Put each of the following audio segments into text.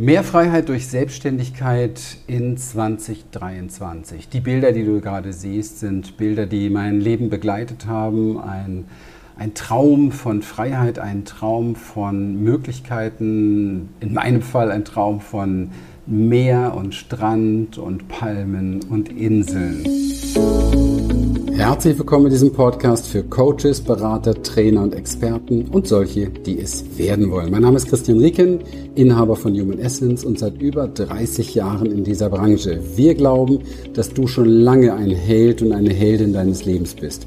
Mehr Freiheit durch Selbstständigkeit in 2023. Die Bilder, die du gerade siehst, sind Bilder, die mein Leben begleitet haben. Ein, ein Traum von Freiheit, ein Traum von Möglichkeiten, in meinem Fall ein Traum von Meer und Strand und Palmen und Inseln. Herzlich willkommen in diesem Podcast für Coaches, Berater, Trainer und Experten und solche, die es werden wollen. Mein Name ist Christian Rieken, Inhaber von Human Essence und seit über 30 Jahren in dieser Branche. Wir glauben, dass du schon lange ein Held und eine Heldin deines Lebens bist,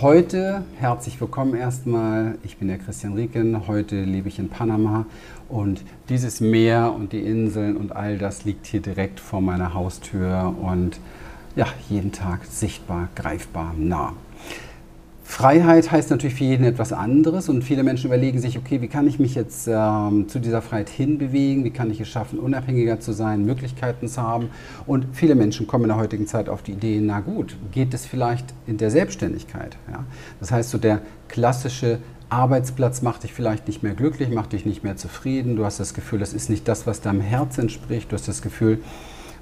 Heute herzlich willkommen erstmal. Ich bin der Christian Rieken. Heute lebe ich in Panama und dieses Meer und die Inseln und all das liegt hier direkt vor meiner Haustür und ja, jeden Tag sichtbar, greifbar, nah. Freiheit heißt natürlich für jeden etwas anderes und viele Menschen überlegen sich, okay, wie kann ich mich jetzt ähm, zu dieser Freiheit hinbewegen, wie kann ich es schaffen, unabhängiger zu sein, Möglichkeiten zu haben. Und viele Menschen kommen in der heutigen Zeit auf die Idee, na gut, geht es vielleicht in der Selbstständigkeit? Ja? Das heißt, so der klassische Arbeitsplatz macht dich vielleicht nicht mehr glücklich, macht dich nicht mehr zufrieden, du hast das Gefühl, das ist nicht das, was deinem Herz entspricht, du hast das Gefühl,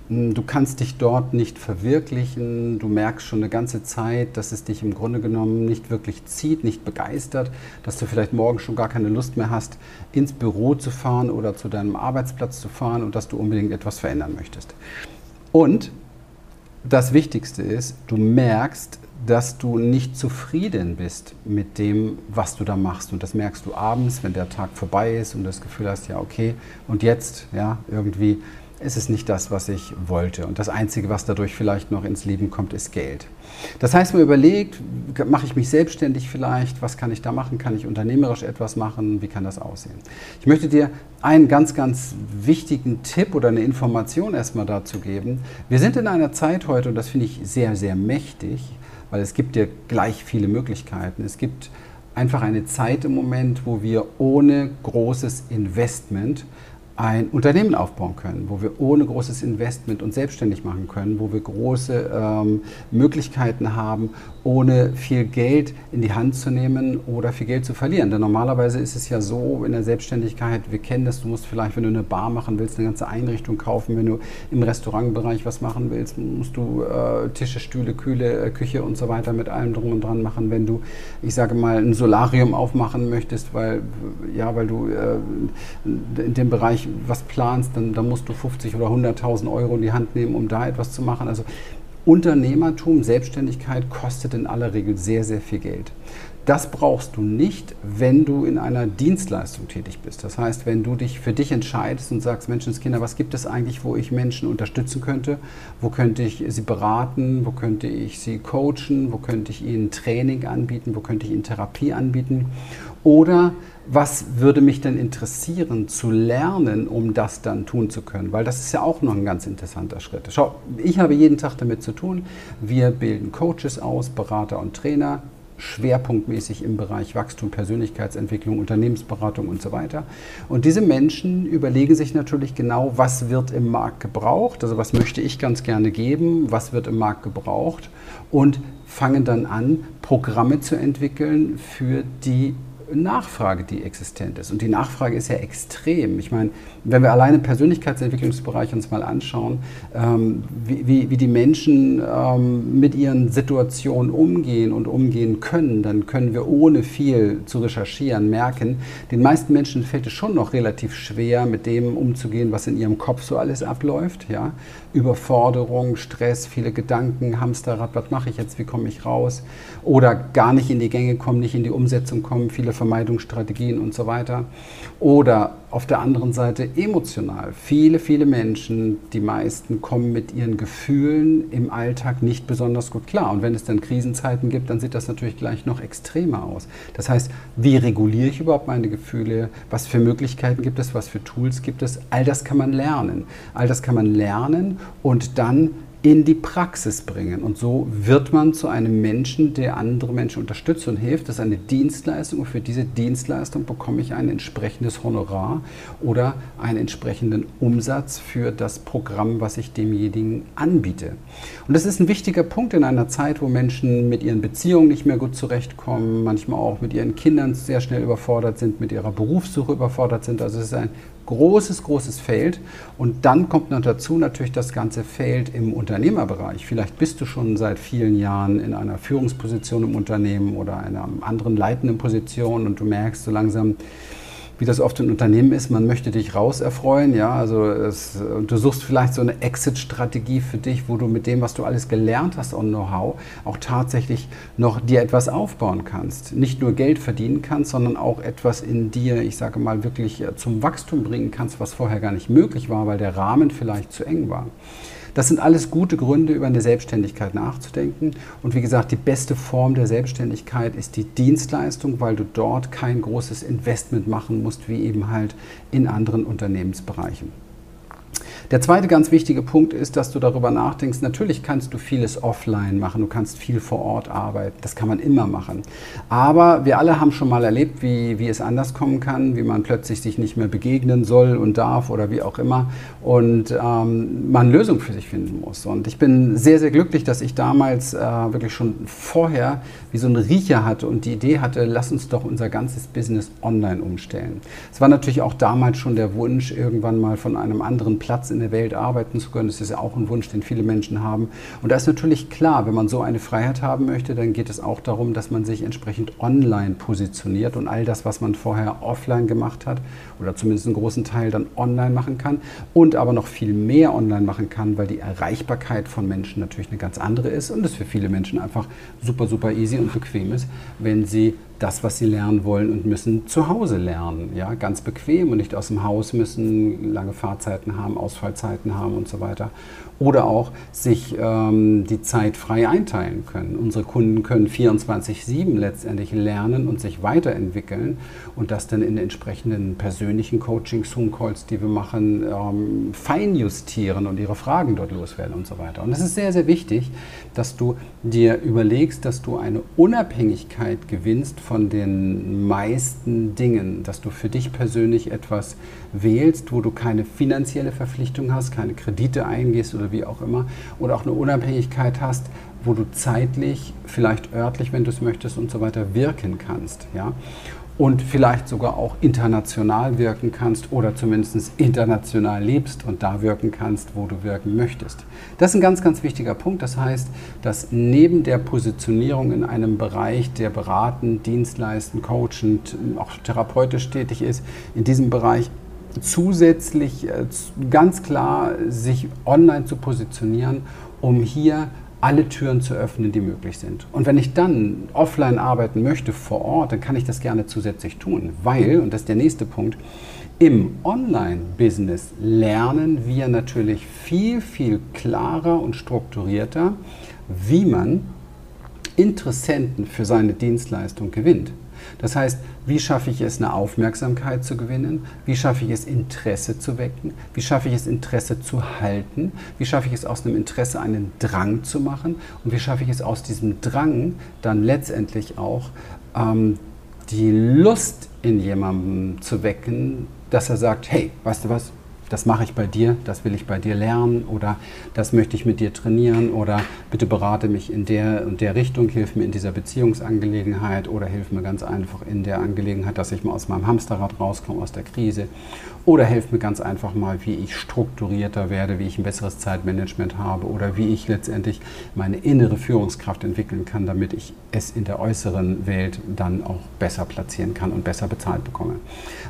Du kannst dich dort nicht verwirklichen. Du merkst schon eine ganze Zeit, dass es dich im Grunde genommen nicht wirklich zieht, nicht begeistert, dass du vielleicht morgen schon gar keine Lust mehr hast, ins Büro zu fahren oder zu deinem Arbeitsplatz zu fahren und dass du unbedingt etwas verändern möchtest. Und das Wichtigste ist, du merkst, dass du nicht zufrieden bist mit dem, was du da machst. Und das merkst du abends, wenn der Tag vorbei ist und das Gefühl hast, ja, okay, und jetzt, ja, irgendwie ist es nicht das, was ich wollte. Und das Einzige, was dadurch vielleicht noch ins Leben kommt, ist Geld. Das heißt, man überlegt, mache ich mich selbstständig vielleicht? Was kann ich da machen? Kann ich unternehmerisch etwas machen? Wie kann das aussehen? Ich möchte dir einen ganz, ganz wichtigen Tipp oder eine Information erstmal dazu geben. Wir sind in einer Zeit heute, und das finde ich sehr, sehr mächtig, weil es gibt dir gleich viele Möglichkeiten. Es gibt einfach eine Zeit im Moment, wo wir ohne großes Investment ein Unternehmen aufbauen können, wo wir ohne großes Investment uns selbstständig machen können, wo wir große ähm, Möglichkeiten haben, ohne viel Geld in die Hand zu nehmen oder viel Geld zu verlieren. Denn normalerweise ist es ja so in der Selbstständigkeit, wir kennen das, du musst vielleicht, wenn du eine Bar machen willst, eine ganze Einrichtung kaufen, wenn du im Restaurantbereich was machen willst, musst du äh, Tische, Stühle, Kühle, äh, Küche und so weiter mit allem drum und dran machen. Wenn du, ich sage mal, ein Solarium aufmachen möchtest, weil, ja, weil du äh, in dem Bereich was planst, dann, dann musst du 50 oder 100.000 Euro in die Hand nehmen, um da etwas zu machen. Also Unternehmertum, Selbstständigkeit kostet in aller Regel sehr, sehr viel Geld. Das brauchst du nicht, wenn du in einer Dienstleistung tätig bist. Das heißt, wenn du dich für dich entscheidest und sagst, Menschenskinder, was gibt es eigentlich, wo ich Menschen unterstützen könnte? Wo könnte ich sie beraten? Wo könnte ich sie coachen? Wo könnte ich ihnen Training anbieten? Wo könnte ich ihnen Therapie anbieten? Oder was würde mich denn interessieren zu lernen, um das dann tun zu können? Weil das ist ja auch noch ein ganz interessanter Schritt. Schau, ich habe jeden Tag damit zu tun. Wir bilden Coaches aus, Berater und Trainer, schwerpunktmäßig im Bereich Wachstum, Persönlichkeitsentwicklung, Unternehmensberatung und so weiter. Und diese Menschen überlegen sich natürlich genau, was wird im Markt gebraucht, also was möchte ich ganz gerne geben, was wird im Markt gebraucht und fangen dann an, Programme zu entwickeln für die Nachfrage, die existent ist. Und die Nachfrage ist ja extrem. Ich meine, wenn wir alleine Persönlichkeitsentwicklungsbereich uns mal anschauen, ähm, wie, wie, wie, die Menschen ähm, mit ihren Situationen umgehen und umgehen können, dann können wir ohne viel zu recherchieren merken, den meisten Menschen fällt es schon noch relativ schwer, mit dem umzugehen, was in ihrem Kopf so alles abläuft. Ja? Überforderung, Stress, viele Gedanken, Hamsterrad, was mache ich jetzt, wie komme ich raus? Oder gar nicht in die Gänge kommen, nicht in die Umsetzung kommen, viele Vermeidungsstrategien und so weiter. Oder auf der anderen Seite emotional. Viele, viele Menschen, die meisten, kommen mit ihren Gefühlen im Alltag nicht besonders gut klar. Und wenn es dann Krisenzeiten gibt, dann sieht das natürlich gleich noch extremer aus. Das heißt, wie reguliere ich überhaupt meine Gefühle? Was für Möglichkeiten gibt es? Was für Tools gibt es? All das kann man lernen. All das kann man lernen und dann in die Praxis bringen. Und so wird man zu einem Menschen, der andere Menschen unterstützt und hilft. Das ist eine Dienstleistung und für diese Dienstleistung bekomme ich ein entsprechendes Honorar oder einen entsprechenden Umsatz für das Programm, was ich demjenigen anbiete. Und das ist ein wichtiger Punkt in einer Zeit, wo Menschen mit ihren Beziehungen nicht mehr gut zurechtkommen, manchmal auch mit ihren Kindern sehr schnell überfordert sind, mit ihrer Berufssuche überfordert sind. Also es ist ein großes, großes Feld. Und dann kommt noch dazu natürlich das ganze Feld im Unternehmerbereich. Vielleicht bist du schon seit vielen Jahren in einer Führungsposition im Unternehmen oder einer anderen leitenden Position und du merkst so langsam, wie das oft in Unternehmen ist, man möchte dich raus erfreuen, ja, also es, du suchst vielleicht so eine Exit-Strategie für dich, wo du mit dem, was du alles gelernt hast und Know-how, auch tatsächlich noch dir etwas aufbauen kannst. Nicht nur Geld verdienen kannst, sondern auch etwas in dir, ich sage mal, wirklich äh, zum Wachstum bringen kannst, was vorher gar nicht möglich war, weil der Rahmen vielleicht zu eng war. Das sind alles gute Gründe, über eine Selbstständigkeit nachzudenken. Und wie gesagt, die beste Form der Selbstständigkeit ist die Dienstleistung, weil du dort kein großes Investment machen musst, wie eben halt in anderen Unternehmensbereichen. Der zweite ganz wichtige Punkt ist, dass du darüber nachdenkst, natürlich kannst du vieles offline machen, du kannst viel vor Ort arbeiten, das kann man immer machen. Aber wir alle haben schon mal erlebt, wie, wie es anders kommen kann, wie man plötzlich sich nicht mehr begegnen soll und darf oder wie auch immer und ähm, man Lösungen für sich finden muss. Und ich bin sehr, sehr glücklich, dass ich damals äh, wirklich schon vorher wie so einen Riecher hatte und die Idee hatte, lass uns doch unser ganzes Business online umstellen. Es war natürlich auch damals schon der Wunsch, irgendwann mal von einem anderen Platz in der Welt arbeiten zu können. Das ist ja auch ein Wunsch, den viele Menschen haben. Und da ist natürlich klar, wenn man so eine Freiheit haben möchte, dann geht es auch darum, dass man sich entsprechend online positioniert und all das, was man vorher offline gemacht hat oder zumindest einen großen Teil dann online machen kann und aber noch viel mehr online machen kann, weil die Erreichbarkeit von Menschen natürlich eine ganz andere ist und es für viele Menschen einfach super, super easy und bequem ist, wenn sie das, was sie lernen wollen und müssen, zu Hause lernen. Ja, ganz bequem und nicht aus dem Haus müssen, lange Fahrzeiten haben, Ausfallzeiten haben und so weiter oder auch sich ähm, die Zeit frei einteilen können. Unsere Kunden können 24-7 letztendlich lernen und sich weiterentwickeln und das dann in entsprechenden persönlichen Coachings, Zoom-Calls, die wir machen, ähm, feinjustieren und ihre Fragen dort loswerden und so weiter. Und es ist sehr, sehr wichtig, dass du dir überlegst, dass du eine Unabhängigkeit gewinnst von den meisten Dingen, dass du für dich persönlich etwas wählst, wo du keine finanzielle Verpflichtung hast, keine Kredite eingehst oder wie auch immer, oder auch eine Unabhängigkeit hast, wo du zeitlich, vielleicht örtlich, wenn du es möchtest und so weiter, wirken kannst. Ja? Und vielleicht sogar auch international wirken kannst oder zumindest international lebst und da wirken kannst, wo du wirken möchtest. Das ist ein ganz, ganz wichtiger Punkt. Das heißt, dass neben der Positionierung in einem Bereich, der beraten, dienstleisten, coachend, auch therapeutisch tätig ist, in diesem Bereich zusätzlich äh, ganz klar sich online zu positionieren, um hier alle Türen zu öffnen, die möglich sind. Und wenn ich dann offline arbeiten möchte vor Ort, dann kann ich das gerne zusätzlich tun, weil, und das ist der nächste Punkt, im Online-Business lernen wir natürlich viel, viel klarer und strukturierter, wie man Interessenten für seine Dienstleistung gewinnt. Das heißt, wie schaffe ich es, eine Aufmerksamkeit zu gewinnen? Wie schaffe ich es, Interesse zu wecken? Wie schaffe ich es, Interesse zu halten? Wie schaffe ich es, aus einem Interesse einen Drang zu machen? Und wie schaffe ich es, aus diesem Drang dann letztendlich auch ähm, die Lust in jemandem zu wecken, dass er sagt, hey, weißt du was, das mache ich bei dir, das will ich bei dir lernen oder das möchte ich mit dir trainieren oder bitte berate mich in der und der Richtung, hilf mir in dieser Beziehungsangelegenheit oder hilf mir ganz einfach in der Angelegenheit, dass ich mal aus meinem Hamsterrad rauskomme, aus der Krise oder hilf mir ganz einfach mal, wie ich strukturierter werde, wie ich ein besseres Zeitmanagement habe oder wie ich letztendlich meine innere Führungskraft entwickeln kann, damit ich es in der äußeren Welt dann auch besser platzieren kann und besser bezahlt bekomme.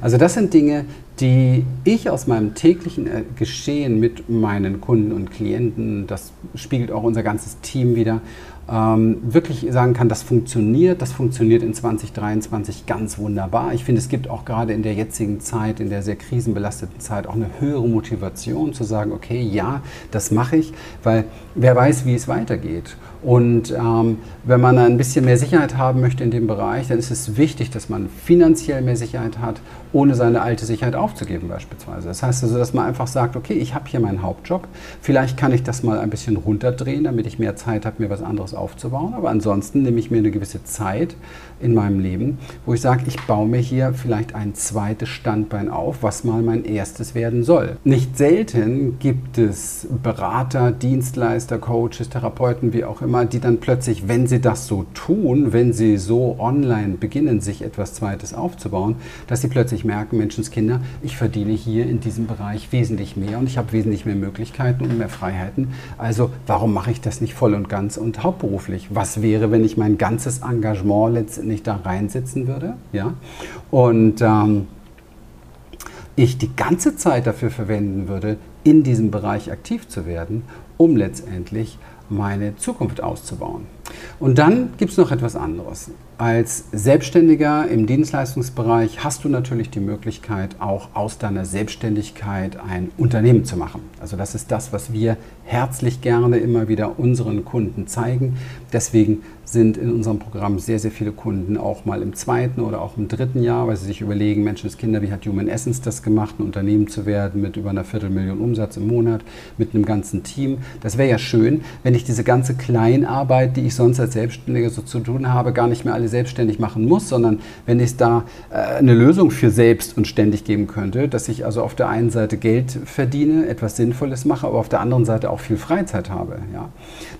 Also das sind Dinge, die ich aus meinem täglichen äh, Geschehen mit meinen Kunden und Klienten, das spiegelt auch unser ganzes Team wieder, ähm, wirklich sagen kann, das funktioniert, das funktioniert in 2023 ganz wunderbar. Ich finde, es gibt auch gerade in der jetzigen Zeit, in der sehr krisenbelasteten Zeit, auch eine höhere Motivation zu sagen, okay, ja, das mache ich, weil wer weiß, wie es weitergeht. Und ähm, wenn man ein bisschen mehr Sicherheit haben möchte in dem Bereich, dann ist es wichtig, dass man finanziell mehr Sicherheit hat, ohne seine alte Sicherheit aufzugeben beispielsweise. Das heißt also, dass man einfach sagt, okay, ich habe hier meinen Hauptjob, vielleicht kann ich das mal ein bisschen runterdrehen, damit ich mehr Zeit habe, mir was anderes aufzubauen. Aber ansonsten nehme ich mir eine gewisse Zeit in meinem Leben, wo ich sage, ich baue mir hier vielleicht ein zweites Standbein auf, was mal mein erstes werden soll. Nicht selten gibt es Berater, Dienstleister, Coaches, Therapeuten, wie auch immer, die dann plötzlich, wenn sie das so tun, wenn sie so online beginnen, sich etwas Zweites aufzubauen, dass sie plötzlich merken, Menschenskinder, ich verdiene hier in diesem Bereich wesentlich mehr und ich habe wesentlich mehr Möglichkeiten und mehr Freiheiten. Also warum mache ich das nicht voll und ganz und hauptberuflich? Was wäre, wenn ich mein ganzes Engagement letztendlich da reinsetzen würde? Ja? Und ähm, ich die ganze Zeit dafür verwenden würde, in diesem Bereich aktiv zu werden, um letztendlich meine Zukunft auszubauen. Und dann gibt es noch etwas anderes. Als Selbstständiger im Dienstleistungsbereich hast du natürlich die Möglichkeit, auch aus deiner Selbstständigkeit ein Unternehmen zu machen. Also das ist das, was wir herzlich gerne immer wieder unseren Kunden zeigen. Deswegen sind in unserem Programm sehr, sehr viele Kunden auch mal im zweiten oder auch im dritten Jahr, weil sie sich überlegen, Menschenskinder, wie hat Human Essence das gemacht, ein Unternehmen zu werden mit über einer Viertelmillion Umsatz im Monat, mit einem ganzen Team. Das wäre ja schön, wenn ich diese ganze Kleinarbeit, die ich sonst als Selbstständiger so zu tun habe, gar nicht mehr alle selbstständig machen muss, sondern wenn es da äh, eine Lösung für selbst und ständig geben könnte, dass ich also auf der einen Seite Geld verdiene, etwas Sinnvolles mache, aber auf der anderen Seite auch viel Freizeit habe. Ja.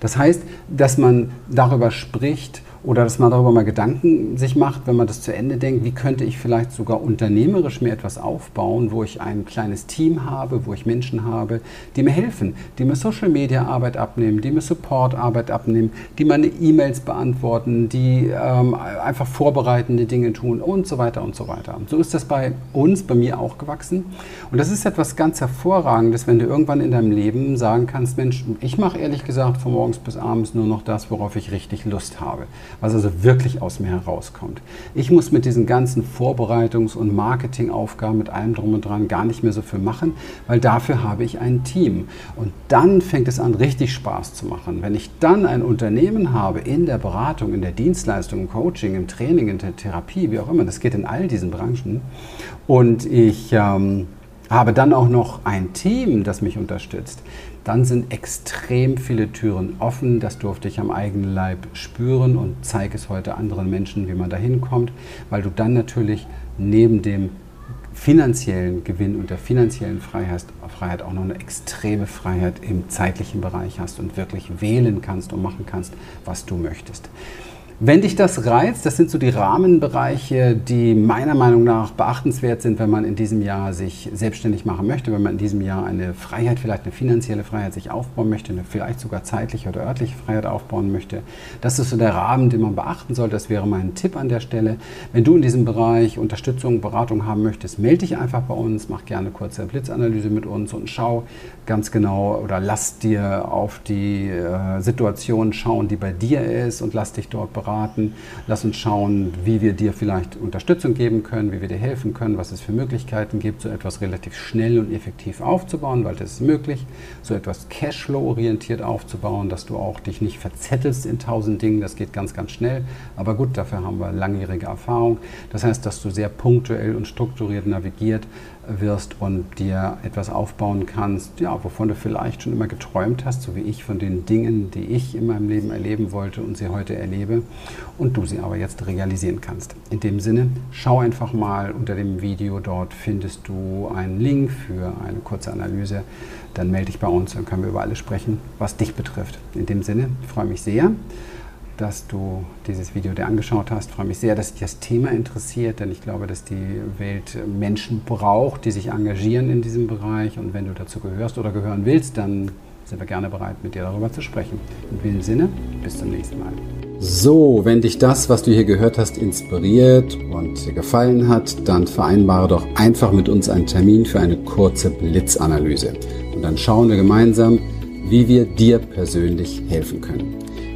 Das heißt, dass man darüber spricht, spricht, oder dass man darüber mal Gedanken sich macht, wenn man das zu Ende denkt, wie könnte ich vielleicht sogar unternehmerisch mir etwas aufbauen, wo ich ein kleines Team habe, wo ich Menschen habe, die mir helfen, die mir Social Media Arbeit abnehmen, die mir Support Arbeit abnehmen, die meine E-Mails beantworten, die ähm, einfach vorbereitende Dinge tun und so weiter und so weiter. Und so ist das bei uns, bei mir auch gewachsen. Und das ist etwas ganz Hervorragendes, wenn du irgendwann in deinem Leben sagen kannst, Mensch, ich mache ehrlich gesagt von morgens bis abends nur noch das, worauf ich richtig Lust habe was also wirklich aus mir herauskommt. Ich muss mit diesen ganzen Vorbereitungs- und Marketingaufgaben mit allem drum und dran gar nicht mehr so viel machen, weil dafür habe ich ein Team. Und dann fängt es an, richtig Spaß zu machen. Wenn ich dann ein Unternehmen habe in der Beratung, in der Dienstleistung, im Coaching, im Training, in der Therapie, wie auch immer, das geht in all diesen Branchen, und ich ähm, habe dann auch noch ein Team, das mich unterstützt, dann sind extrem viele Türen offen. Das durfte ich am eigenen Leib spüren und zeige es heute anderen Menschen, wie man da hinkommt, weil du dann natürlich neben dem finanziellen Gewinn und der finanziellen Freiheit, Freiheit auch noch eine extreme Freiheit im zeitlichen Bereich hast und wirklich wählen kannst und machen kannst, was du möchtest. Wenn dich das reizt, das sind so die Rahmenbereiche, die meiner Meinung nach beachtenswert sind, wenn man in diesem Jahr sich selbstständig machen möchte, wenn man in diesem Jahr eine Freiheit, vielleicht eine finanzielle Freiheit sich aufbauen möchte, eine vielleicht sogar zeitliche oder örtliche Freiheit aufbauen möchte. Das ist so der Rahmen, den man beachten sollte. Das wäre mein Tipp an der Stelle. Wenn du in diesem Bereich Unterstützung, Beratung haben möchtest, melde dich einfach bei uns, mach gerne kurze Blitzanalyse mit uns und schau ganz genau oder lass dir auf die äh, Situation schauen, die bei dir ist und lass dich dort beraten beraten. Lass uns schauen, wie wir dir vielleicht Unterstützung geben können, wie wir dir helfen können, was es für Möglichkeiten gibt, so etwas relativ schnell und effektiv aufzubauen, weil das ist möglich, so etwas Cashflow-orientiert aufzubauen, dass du auch dich nicht verzettelst in tausend Dingen. Das geht ganz, ganz schnell. Aber gut, dafür haben wir langjährige Erfahrung. Das heißt, dass du sehr punktuell und strukturiert navigiert wirst und dir etwas aufbauen kannst, ja, wovon du vielleicht schon immer geträumt hast, so wie ich von den Dingen, die ich in meinem Leben erleben wollte und sie heute erlebe und du sie aber jetzt realisieren kannst. In dem Sinne, schau einfach mal unter dem Video, dort findest du einen Link für eine kurze Analyse. Dann melde dich bei uns, dann können wir über alles sprechen, was dich betrifft. In dem Sinne, freue mich sehr dass du dieses Video dir angeschaut hast. Ich freue mich sehr, dass dich das Thema interessiert, denn ich glaube, dass die Welt Menschen braucht, die sich engagieren in diesem Bereich. Und wenn du dazu gehörst oder gehören willst, dann sind wir gerne bereit, mit dir darüber zu sprechen. In diesem Sinne, bis zum nächsten Mal. So, wenn dich das, was du hier gehört hast, inspiriert und dir gefallen hat, dann vereinbare doch einfach mit uns einen Termin für eine kurze Blitzanalyse. Und dann schauen wir gemeinsam, wie wir dir persönlich helfen können.